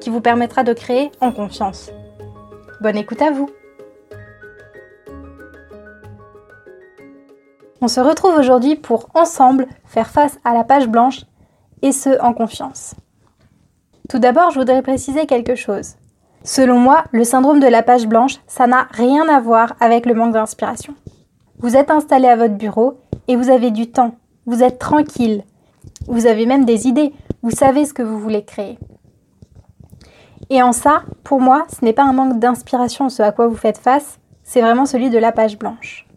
qui vous permettra de créer en confiance. Bonne écoute à vous On se retrouve aujourd'hui pour ensemble faire face à la page blanche et ce en confiance. Tout d'abord, je voudrais préciser quelque chose. Selon moi, le syndrome de la page blanche, ça n'a rien à voir avec le manque d'inspiration. Vous êtes installé à votre bureau et vous avez du temps. Vous êtes tranquille. Vous avez même des idées. Vous savez ce que vous voulez créer. Et en ça, pour moi, ce n'est pas un manque d'inspiration ce à quoi vous faites face, c'est vraiment celui de la page blanche.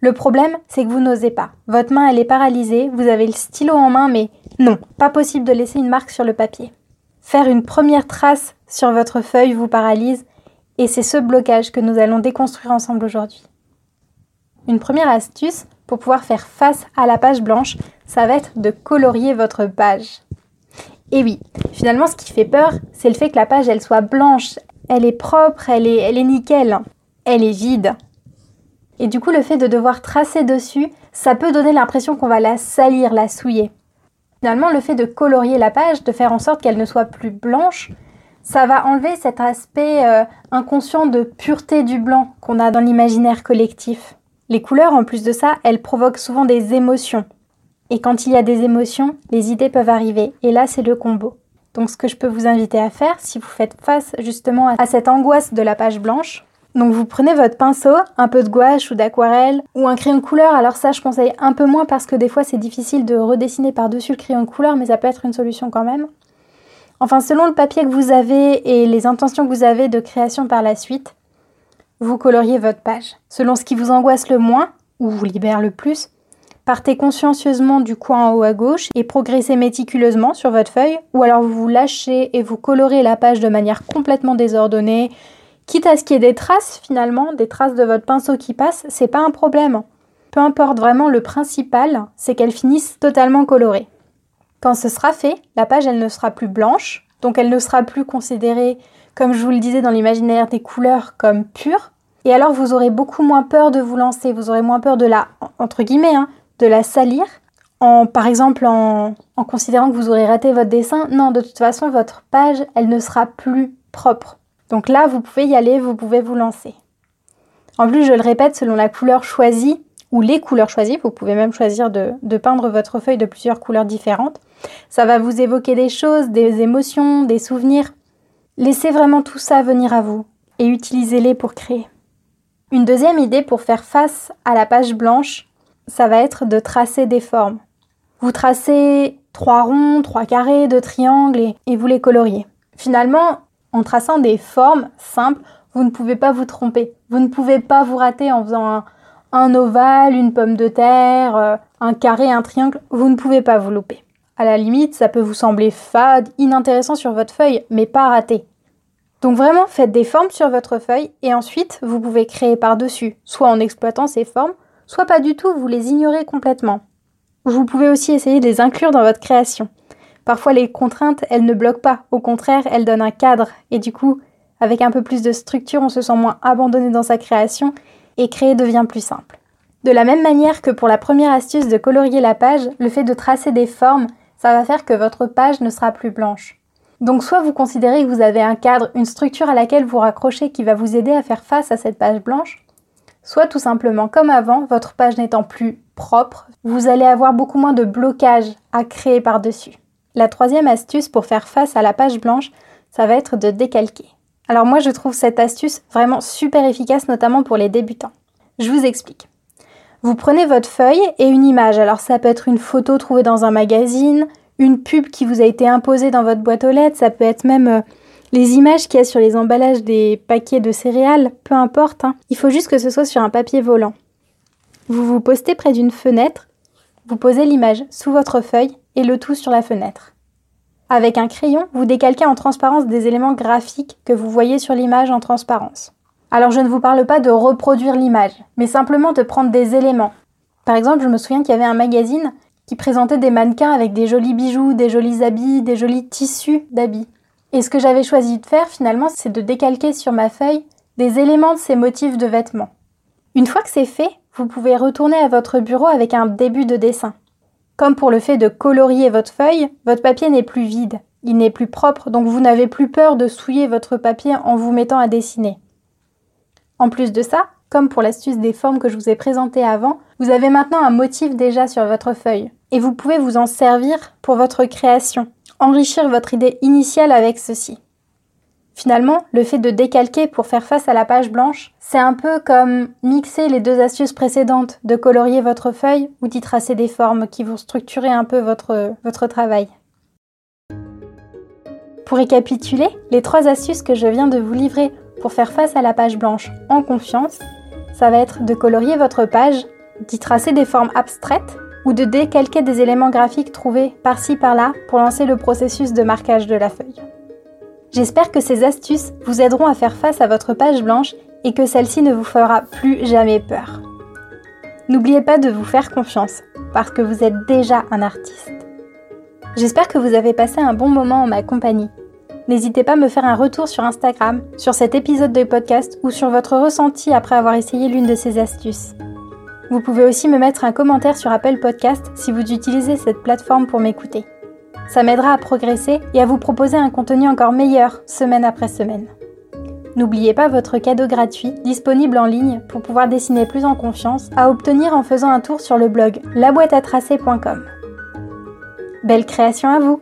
Le problème, c'est que vous n'osez pas. Votre main, elle est paralysée, vous avez le stylo en main, mais non, pas possible de laisser une marque sur le papier. Faire une première trace sur votre feuille vous paralyse, et c'est ce blocage que nous allons déconstruire ensemble aujourd'hui. Une première astuce pour pouvoir faire face à la page blanche, ça va être de colorier votre page. Et oui, finalement, ce qui fait peur, c'est le fait que la page, elle soit blanche, elle est propre, elle est, elle est nickel, elle est vide. Et du coup, le fait de devoir tracer dessus, ça peut donner l'impression qu'on va la salir, la souiller. Finalement, le fait de colorier la page, de faire en sorte qu'elle ne soit plus blanche, ça va enlever cet aspect euh, inconscient de pureté du blanc qu'on a dans l'imaginaire collectif. Les couleurs, en plus de ça, elles provoquent souvent des émotions. Et quand il y a des émotions, les idées peuvent arriver. Et là, c'est le combo. Donc ce que je peux vous inviter à faire, si vous faites face justement à cette angoisse de la page blanche, donc vous prenez votre pinceau, un peu de gouache ou d'aquarelle, ou un crayon de couleur. Alors ça, je conseille un peu moins parce que des fois c'est difficile de redessiner par-dessus le crayon de couleur, mais ça peut être une solution quand même. Enfin, selon le papier que vous avez et les intentions que vous avez de création par la suite, vous coloriez votre page. Selon ce qui vous angoisse le moins, ou vous libère le plus, Partez consciencieusement du coin en haut à gauche et progressez méticuleusement sur votre feuille, ou alors vous vous lâchez et vous colorez la page de manière complètement désordonnée, quitte à ce qu'il y ait des traces finalement, des traces de votre pinceau qui passent, c'est pas un problème. Peu importe vraiment le principal, c'est qu'elle finisse totalement colorée. Quand ce sera fait, la page elle ne sera plus blanche, donc elle ne sera plus considérée, comme je vous le disais dans l'imaginaire des couleurs, comme pure. Et alors vous aurez beaucoup moins peur de vous lancer, vous aurez moins peur de la, entre guillemets, hein, de la salir, par exemple en, en considérant que vous aurez raté votre dessin. Non, de toute façon, votre page, elle ne sera plus propre. Donc là, vous pouvez y aller, vous pouvez vous lancer. En plus, je le répète, selon la couleur choisie, ou les couleurs choisies, vous pouvez même choisir de, de, peindre votre feuille de plusieurs couleurs différentes. Ça va vous évoquer des choses, des émotions, des souvenirs. Laissez vraiment tout ça venir à vous et utilisez-les pour créer. Une deuxième idée pour faire face à la page blanche, ça va être de tracer des formes. Vous tracez trois ronds, trois carrés, deux triangles et, vous les coloriez. Finalement, en traçant des formes simples, vous ne pouvez pas vous tromper. Vous ne pouvez pas vous rater en faisant un, ovale, une pomme de terre, euh, un carré, un triangle. Vous ne pouvez pas vous louper. À la limite, ça peut vous sembler fade, inintéressant sur votre feuille, mais pas raté. Donc vraiment, faites des formes sur votre feuille et ensuite, vous pouvez créer par-dessus, soit en exploitant ces formes, soit pas du tout, vous les ignorez complètement. Vous pouvez aussi essayer de les inclure dans votre création. Parfois les contraintes, elles ne bloquent pas, au contraire, elles donnent un cadre, et du coup, avec un peu plus de structure, on se sent moins abandonné dans sa création, et créer devient plus simple. De la même manière que pour la première astuce de colorier la page, le fait de tracer des formes, ça va faire que votre page ne sera plus blanche. Donc soit vous considérez que vous avez un cadre, une structure à laquelle vous raccrochez qui va vous aider à faire face à cette page blanche, soit tout simplement comme avant, votre page n'étant plus propre, vous allez avoir beaucoup moins de blocage à créer par-dessus. La troisième astuce pour faire face à la page blanche, ça va être de décalquer. Alors moi je trouve cette astuce vraiment super efficace notamment pour les débutants. Je vous explique. Vous prenez votre feuille et une image. Alors ça peut être une photo trouvée dans un magazine, une pub qui vous a été imposée dans votre boîte aux lettres, ça peut être même euh, les images qu'il y a sur les emballages des paquets de céréales, peu importe, hein. il faut juste que ce soit sur un papier volant. Vous vous postez près d'une fenêtre, vous posez l'image sous votre feuille et le tout sur la fenêtre. Avec un crayon, vous décalquez en transparence des éléments graphiques que vous voyez sur l'image en transparence. Alors je ne vous parle pas de reproduire l'image, mais simplement de prendre des éléments. Par exemple, je me souviens qu'il y avait un magazine qui présentait des mannequins avec des jolis bijoux, des jolis habits, des jolis tissus d'habits. Et ce que j'avais choisi de faire finalement, c'est de décalquer sur ma feuille des éléments de ces motifs de vêtements. Une fois que c'est fait, vous pouvez retourner à votre bureau avec un début de dessin. Comme pour le fait de colorier votre feuille, votre papier n'est plus vide, il n'est plus propre, donc vous n'avez plus peur de souiller votre papier en vous mettant à dessiner. En plus de ça, comme pour l'astuce des formes que je vous ai présentées avant, vous avez maintenant un motif déjà sur votre feuille, et vous pouvez vous en servir pour votre création, enrichir votre idée initiale avec ceci. Finalement, le fait de décalquer pour faire face à la page blanche, c'est un peu comme mixer les deux astuces précédentes, de colorier votre feuille ou d'y tracer des formes qui vont structurer un peu votre, travail. Pour récapituler, les trois astuces que je viens de vous livrer pour faire face à la page blanche en confiance, ça va être de colorier votre page, d'y tracer des formes abstraites ou de décalquer des éléments graphiques trouvés par-ci par-là pour lancer le processus de marquage de la feuille. J'espère que ces astuces vous aideront à faire face à votre page blanche et que celle-ci ne vous fera plus jamais peur. N'oubliez pas de vous faire confiance, parce que vous êtes déjà un artiste. J'espère que vous avez passé un bon moment en ma compagnie. N'hésitez pas à me faire un retour sur Instagram, sur cet épisode de podcast ou sur votre ressenti après avoir essayé l'une de ces astuces. Vous pouvez aussi me mettre un commentaire sur Apple Podcast si vous utilisez cette plateforme pour m'écouter. Ça m'aidera à progresser et à vous proposer un contenu encore meilleur semaine après semaine. N'oubliez pas votre cadeau gratuit, disponible en ligne pour pouvoir dessiner plus en confiance, à obtenir en faisant un tour sur le blog laboîteatracer.com. Belle création à vous